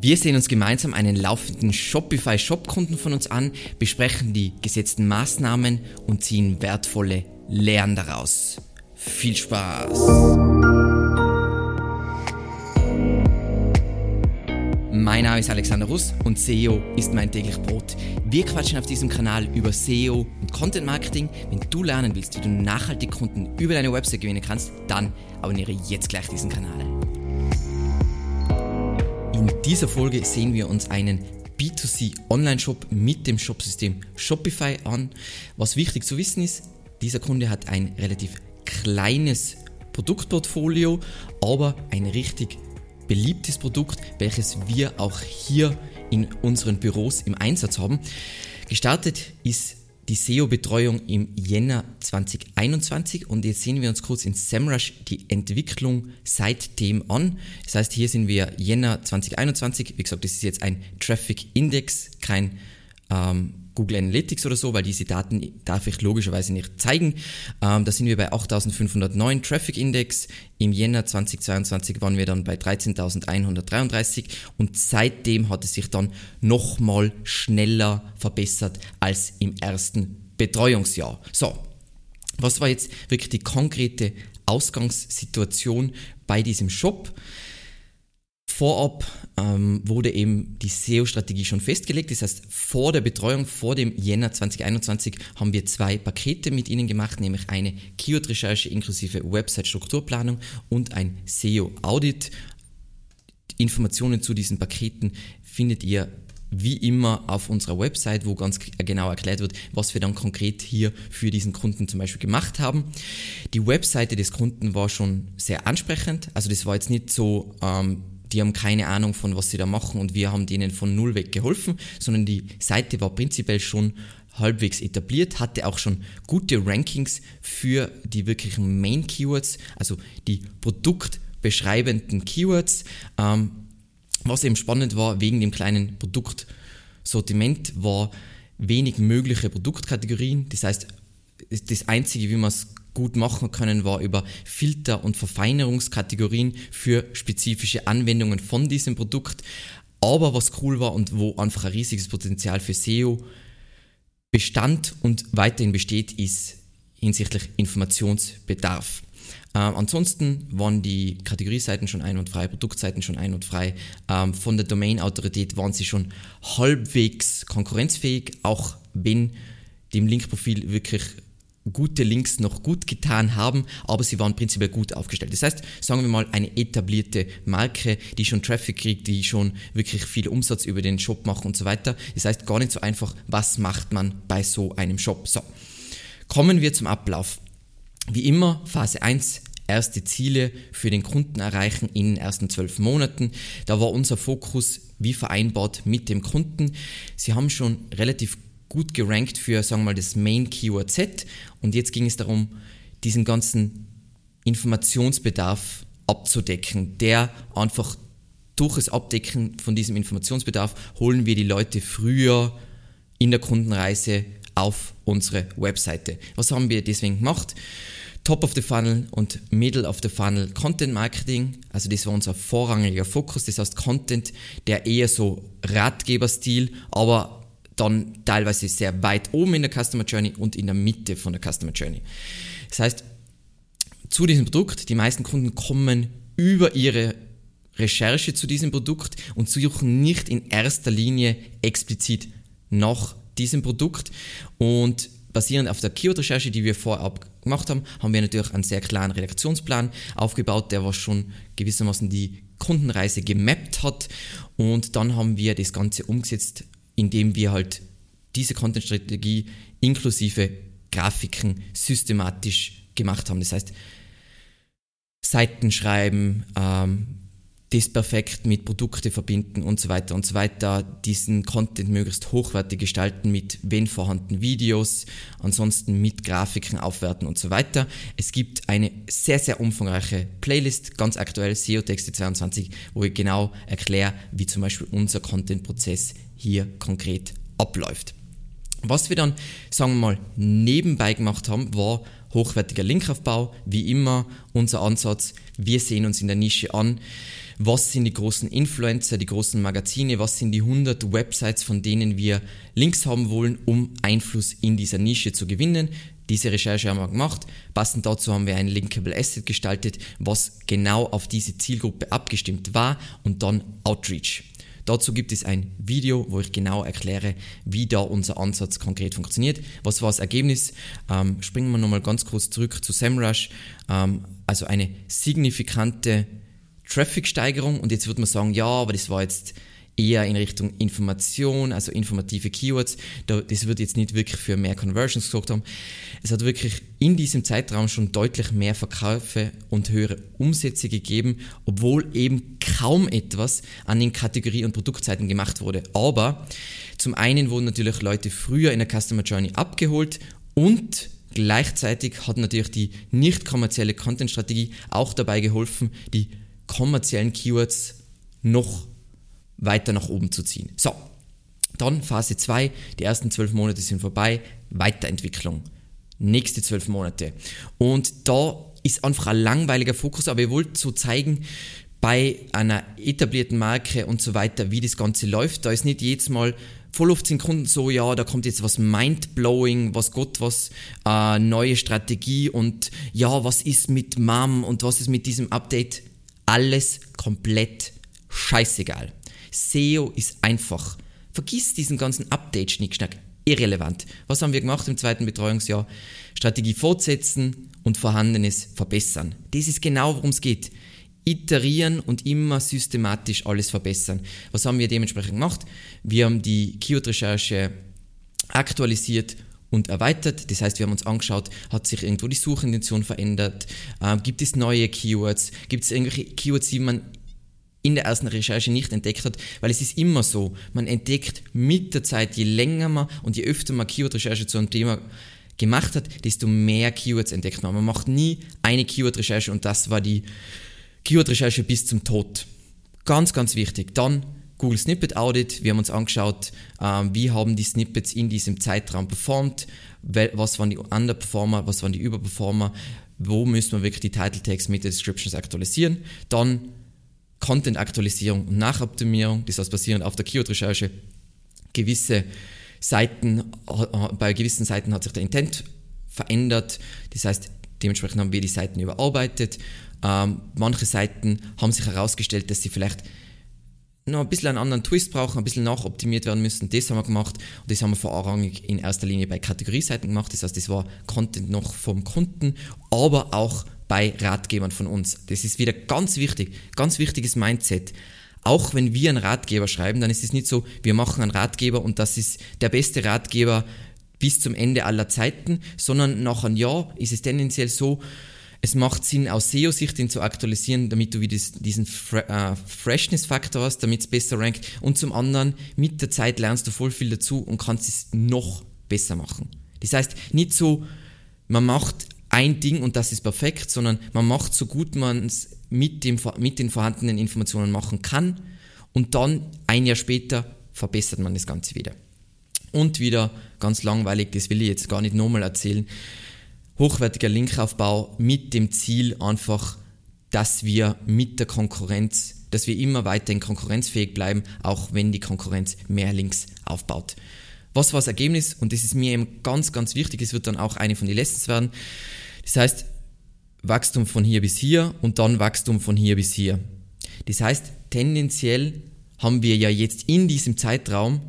Wir sehen uns gemeinsam einen laufenden Shopify Shop-Kunden von uns an, besprechen die gesetzten Maßnahmen und ziehen wertvolle Lehren daraus. Viel Spaß! Mein Name ist Alexander Russ und SEO ist mein täglich Brot. Wir quatschen auf diesem Kanal über SEO und Content Marketing. Wenn du lernen willst, wie du nachhaltig Kunden über deine Website gewinnen kannst, dann abonniere jetzt gleich diesen Kanal. In dieser Folge sehen wir uns einen B2C Online-Shop mit dem Shopsystem Shopify an. Was wichtig zu wissen ist, dieser Kunde hat ein relativ kleines Produktportfolio, aber ein richtig beliebtes Produkt, welches wir auch hier in unseren Büros im Einsatz haben. Gestartet ist die SEO-Betreuung im Jänner 2021 und jetzt sehen wir uns kurz in SEMrush die Entwicklung seitdem an. Das heißt, hier sind wir Jänner 2021. Wie gesagt, das ist jetzt ein Traffic Index, kein ähm, Google Analytics oder so, weil diese Daten darf ich logischerweise nicht zeigen. Ähm, da sind wir bei 8509 Traffic Index. Im Jänner 2022 waren wir dann bei 13.133 und seitdem hat es sich dann nochmal schneller verbessert als im ersten Betreuungsjahr. So, was war jetzt wirklich die konkrete Ausgangssituation bei diesem Shop? Vorab ähm, wurde eben die SEO-Strategie schon festgelegt. Das heißt, vor der Betreuung, vor dem Jänner 2021, haben wir zwei Pakete mit Ihnen gemacht, nämlich eine Keyword-Recherche inklusive Website-Strukturplanung und ein SEO-Audit. Informationen zu diesen Paketen findet ihr wie immer auf unserer Website, wo ganz genau erklärt wird, was wir dann konkret hier für diesen Kunden zum Beispiel gemacht haben. Die Webseite des Kunden war schon sehr ansprechend. Also das war jetzt nicht so, ähm, die haben keine Ahnung von was sie da machen und wir haben denen von null weg geholfen, sondern die Seite war prinzipiell schon halbwegs etabliert, hatte auch schon gute Rankings für die wirklichen Main Keywords, also die produktbeschreibenden Keywords. Ähm, was eben spannend war, wegen dem kleinen Produktsortiment war wenig mögliche Produktkategorien. Das heißt, das Einzige, wie man es gut machen können, war über Filter und Verfeinerungskategorien für spezifische Anwendungen von diesem Produkt. Aber was cool war und wo einfach ein riesiges Potenzial für SEO bestand und weiterhin besteht, ist hinsichtlich Informationsbedarf. Ähm, ansonsten waren die Kategorieseiten schon einwandfrei, Produktseiten schon einwandfrei. Ähm, von der Domain-Autorität waren sie schon halbwegs konkurrenzfähig, auch wenn dem Linkprofil wirklich gute Links noch gut getan haben, aber sie waren prinzipiell gut aufgestellt. Das heißt, sagen wir mal, eine etablierte Marke, die schon Traffic kriegt, die schon wirklich viel Umsatz über den Shop macht und so weiter. Das heißt, gar nicht so einfach, was macht man bei so einem Shop. So, kommen wir zum Ablauf. Wie immer, Phase 1, erste Ziele für den Kunden erreichen in den ersten zwölf Monaten. Da war unser Fokus wie vereinbart mit dem Kunden. Sie haben schon relativ gut gerankt für, sagen wir mal, das Main Keyword Set. Und jetzt ging es darum, diesen ganzen Informationsbedarf abzudecken, der einfach durch das Abdecken von diesem Informationsbedarf holen wir die Leute früher in der Kundenreise auf unsere Webseite. Was haben wir deswegen gemacht? Top of the Funnel und Middle of the Funnel Content Marketing. Also das war unser vorrangiger Fokus. Das heißt Content, der eher so Ratgeberstil, aber dann teilweise sehr weit oben in der Customer Journey und in der Mitte von der Customer Journey. Das heißt, zu diesem Produkt, die meisten Kunden kommen über ihre Recherche zu diesem Produkt und suchen nicht in erster Linie explizit nach diesem Produkt. Und basierend auf der Keyword-Recherche, die wir vorab gemacht haben, haben wir natürlich einen sehr klaren Redaktionsplan aufgebaut, der was schon gewissermaßen die Kundenreise gemappt hat. Und dann haben wir das Ganze umgesetzt indem wir halt diese Content-Strategie inklusive Grafiken systematisch gemacht haben. Das heißt, Seiten schreiben, ähm, das perfekt mit Produkte verbinden und so weiter und so weiter, diesen Content möglichst hochwertig gestalten mit, wenn vorhanden, Videos, ansonsten mit Grafiken aufwerten und so weiter. Es gibt eine sehr, sehr umfangreiche Playlist, ganz aktuell, SEO-Texte 22, wo ich genau erkläre, wie zum Beispiel unser Content-Prozess hier konkret abläuft. Was wir dann, sagen wir mal, nebenbei gemacht haben, war hochwertiger Linkaufbau. Wie immer unser Ansatz, wir sehen uns in der Nische an. was sind die großen Influencer, die großen Magazine, was sind die 100 Websites, von denen wir Links haben wollen, um Einfluss in dieser Nische zu gewinnen. Diese Recherche haben wir gemacht. Passend dazu haben wir ein Linkable Asset gestaltet, was genau auf diese Zielgruppe abgestimmt war und dann Outreach. Dazu gibt es ein Video, wo ich genau erkläre, wie da unser Ansatz konkret funktioniert. Was war das Ergebnis? Ähm, springen wir nochmal ganz kurz zurück zu SEMrush. Ähm, also eine signifikante Traffic-Steigerung und jetzt würde man sagen, ja, aber das war jetzt eher in Richtung Information, also informative Keywords. Das wird jetzt nicht wirklich für mehr Conversions gesorgt haben. Es hat wirklich in diesem Zeitraum schon deutlich mehr Verkäufe und höhere Umsätze gegeben, obwohl eben kaum etwas an den Kategorie- und Produktseiten gemacht wurde. Aber zum einen wurden natürlich Leute früher in der Customer Journey abgeholt und gleichzeitig hat natürlich die nicht kommerzielle Content-Strategie auch dabei geholfen, die kommerziellen Keywords noch weiter nach oben zu ziehen. So, dann Phase 2, die ersten zwölf Monate sind vorbei, Weiterentwicklung. Nächste zwölf Monate. Und da ist einfach ein langweiliger Fokus, aber ihr wollt so zeigen, bei einer etablierten Marke und so weiter, wie das Ganze läuft. Da ist nicht jedes Mal voll oft sind Kunden so, ja, da kommt jetzt was mindblowing, was Gott was, äh, neue Strategie und ja, was ist mit Mom und was ist mit diesem Update? Alles komplett scheißegal. SEO ist einfach. Vergiss diesen ganzen Update-Schnickschnack. Irrelevant. Was haben wir gemacht im zweiten Betreuungsjahr? Strategie fortsetzen und Vorhandenes verbessern. Das ist genau, worum es geht. Iterieren und immer systematisch alles verbessern. Was haben wir dementsprechend gemacht? Wir haben die Keyword-Recherche aktualisiert und erweitert. Das heißt, wir haben uns angeschaut, hat sich irgendwo die Suchintention verändert? Äh, gibt es neue Keywords? Gibt es irgendwelche Keywords, die man in der ersten Recherche nicht entdeckt hat, weil es ist immer so, man entdeckt mit der Zeit, je länger man und je öfter man Keyword-Recherche zu einem Thema gemacht hat, desto mehr Keywords entdeckt man. Man macht nie eine Keyword-Recherche und das war die Keyword-Recherche bis zum Tod. Ganz, ganz wichtig. Dann Google Snippet Audit. Wir haben uns angeschaut, ähm, wie haben die Snippets in diesem Zeitraum performt, was waren die Underperformer, was waren die Überperformer, wo müssen wir wirklich die Title Tags mit den Descriptions aktualisieren. Dann Content-Aktualisierung und Nachoptimierung, das heißt basierend auf der Keyword-Recherche. Gewisse Seiten, bei gewissen Seiten hat sich der Intent verändert, das heißt, dementsprechend haben wir die Seiten überarbeitet. Ähm, manche Seiten haben sich herausgestellt, dass sie vielleicht noch ein bisschen einen anderen Twist brauchen, ein bisschen nachoptimiert werden müssen. Das haben wir gemacht und das haben wir vorrangig in erster Linie bei Kategorieseiten gemacht. Das heißt, das war Content noch vom Kunden, aber auch bei Ratgebern von uns. Das ist wieder ganz wichtig, ganz wichtiges Mindset. Auch wenn wir einen Ratgeber schreiben, dann ist es nicht so, wir machen einen Ratgeber und das ist der beste Ratgeber bis zum Ende aller Zeiten, sondern nach einem Jahr ist es tendenziell so, es macht Sinn, aus SEO-Sicht den zu aktualisieren, damit du wieder diesen äh, Freshness-Faktor hast, damit es besser rankt. Und zum anderen, mit der Zeit lernst du voll viel dazu und kannst es noch besser machen. Das heißt, nicht so, man macht ein Ding und das ist perfekt, sondern man macht so gut man es mit, mit den vorhandenen Informationen machen kann und dann ein Jahr später verbessert man das Ganze wieder. Und wieder ganz langweilig, das will ich jetzt gar nicht nochmal erzählen, hochwertiger Linkaufbau mit dem Ziel einfach, dass wir mit der Konkurrenz, dass wir immer weiterhin konkurrenzfähig bleiben, auch wenn die Konkurrenz mehr Links aufbaut. Was war das Ergebnis? Und das ist mir eben ganz, ganz wichtig. Es wird dann auch eine von den Lessons werden. Das heißt, Wachstum von hier bis hier und dann Wachstum von hier bis hier. Das heißt, tendenziell haben wir ja jetzt in diesem Zeitraum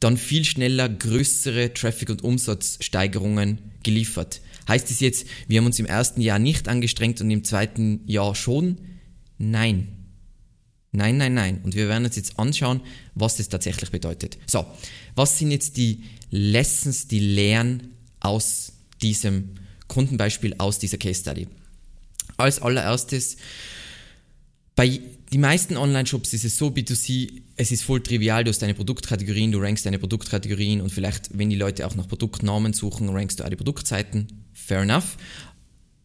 dann viel schneller größere Traffic- und Umsatzsteigerungen geliefert. Heißt es jetzt, wir haben uns im ersten Jahr nicht angestrengt und im zweiten Jahr schon? Nein. Nein, nein, nein. Und wir werden uns jetzt anschauen, was das tatsächlich bedeutet. So, was sind jetzt die Lessons, die Lehren aus diesem Kundenbeispiel, aus dieser Case Study? Als allererstes, bei die meisten Online-Shops ist es so, B2C, es ist voll trivial, du hast deine Produktkategorien, du rankst deine Produktkategorien und vielleicht, wenn die Leute auch nach Produktnamen suchen, rankst du die Produktseiten. Fair enough.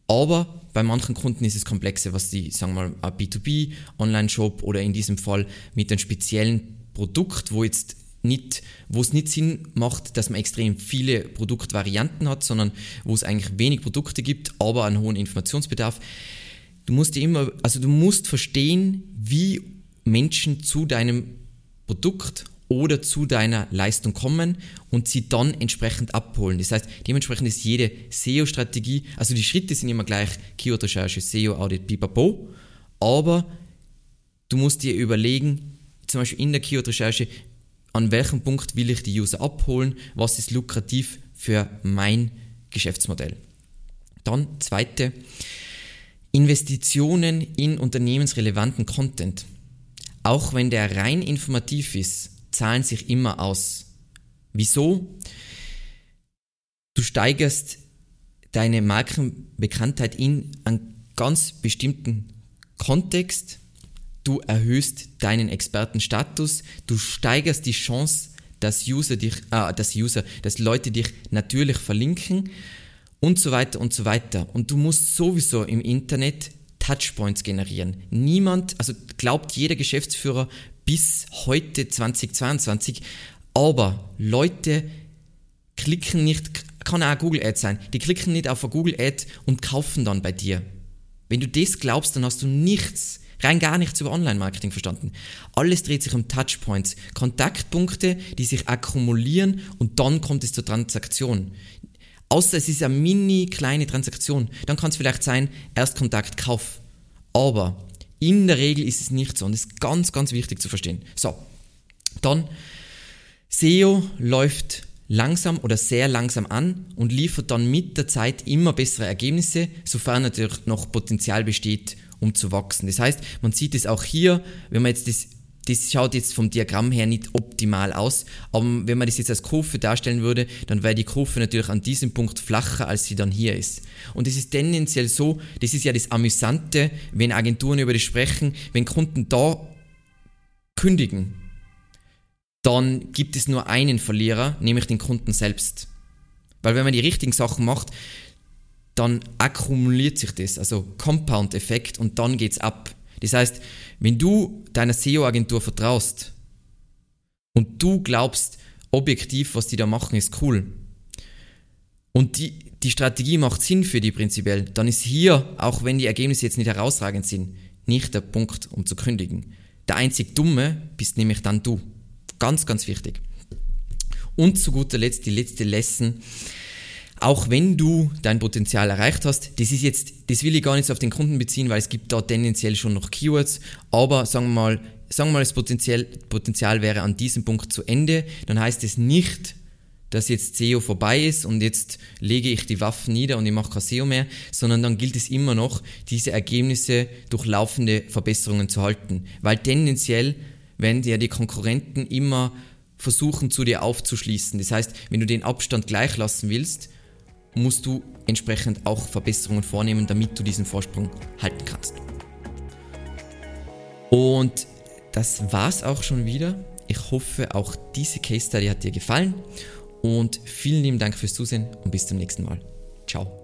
Aber bei manchen Kunden ist es komplexer, was die, sagen wir mal, ein B2B Online-Shop oder in diesem Fall mit einem speziellen Produkt, wo jetzt nicht, wo es nicht Sinn macht, dass man extrem viele Produktvarianten hat, sondern wo es eigentlich wenig Produkte gibt, aber einen hohen Informationsbedarf. Du musst dir immer, also du musst verstehen, wie Menschen zu deinem Produkt oder zu deiner Leistung kommen und sie dann entsprechend abholen. Das heißt, dementsprechend ist jede SEO-Strategie, also die Schritte sind immer gleich, Keyword-Recherche, SEO, Audit, pipapo, aber du musst dir überlegen, zum Beispiel in der Keyword-Recherche, an welchem Punkt will ich die User abholen, was ist lukrativ für mein Geschäftsmodell. Dann zweite, Investitionen in unternehmensrelevanten Content. Auch wenn der rein informativ ist, zahlen sich immer aus. Wieso? Du steigerst deine Markenbekanntheit in einen ganz bestimmten Kontext, du erhöhst deinen Expertenstatus, du steigerst die Chance, dass User dich, äh, dass User, dass Leute dich natürlich verlinken und so weiter und so weiter. Und du musst sowieso im Internet Touchpoints generieren. Niemand, also glaubt jeder Geschäftsführer bis heute 2022, aber Leute klicken nicht, kann auch Google Ad sein, die klicken nicht auf eine Google Ad und kaufen dann bei dir. Wenn du das glaubst, dann hast du nichts, rein gar nichts über Online-Marketing verstanden. Alles dreht sich um Touchpoints, Kontaktpunkte, die sich akkumulieren und dann kommt es zur Transaktion. Außer es ist eine mini kleine Transaktion. Dann kann es vielleicht sein, Erstkontakt, Kauf. Aber in der Regel ist es nicht so und das ist ganz, ganz wichtig zu verstehen. So, dann SEO läuft langsam oder sehr langsam an und liefert dann mit der Zeit immer bessere Ergebnisse, sofern natürlich noch Potenzial besteht, um zu wachsen. Das heißt, man sieht es auch hier, wenn man jetzt das das schaut jetzt vom Diagramm her nicht optimal aus, aber wenn man das jetzt als Kurve darstellen würde, dann wäre die Kurve natürlich an diesem Punkt flacher, als sie dann hier ist. Und es ist tendenziell so, das ist ja das Amüsante, wenn Agenturen über das sprechen, wenn Kunden da kündigen, dann gibt es nur einen Verlierer, nämlich den Kunden selbst. Weil wenn man die richtigen Sachen macht, dann akkumuliert sich das, also Compound-Effekt und dann geht's ab. Das heißt, wenn du deiner SEO-Agentur vertraust und du glaubst, objektiv, was die da machen, ist cool und die, die Strategie macht Sinn für die prinzipiell, dann ist hier, auch wenn die Ergebnisse jetzt nicht herausragend sind, nicht der Punkt, um zu kündigen. Der einzig Dumme bist nämlich dann du. Ganz, ganz wichtig. Und zu guter Letzt die letzte Lesson auch wenn du dein Potenzial erreicht hast, das ist jetzt, das will ich gar nicht auf den Kunden beziehen, weil es gibt da tendenziell schon noch Keywords, aber sagen wir mal, sagen wir mal, das Potenzial, Potenzial wäre an diesem Punkt zu Ende, dann heißt es nicht, dass jetzt SEO vorbei ist und jetzt lege ich die Waffen nieder und ich mache kein SEO mehr, sondern dann gilt es immer noch, diese Ergebnisse durch laufende Verbesserungen zu halten. Weil tendenziell werden ja die Konkurrenten immer versuchen, zu dir aufzuschließen. Das heißt, wenn du den Abstand gleich lassen willst, musst du entsprechend auch Verbesserungen vornehmen, damit du diesen Vorsprung halten kannst. Und das war's auch schon wieder. Ich hoffe, auch diese Case Study hat dir gefallen und vielen lieben Dank fürs Zusehen und bis zum nächsten Mal. Ciao.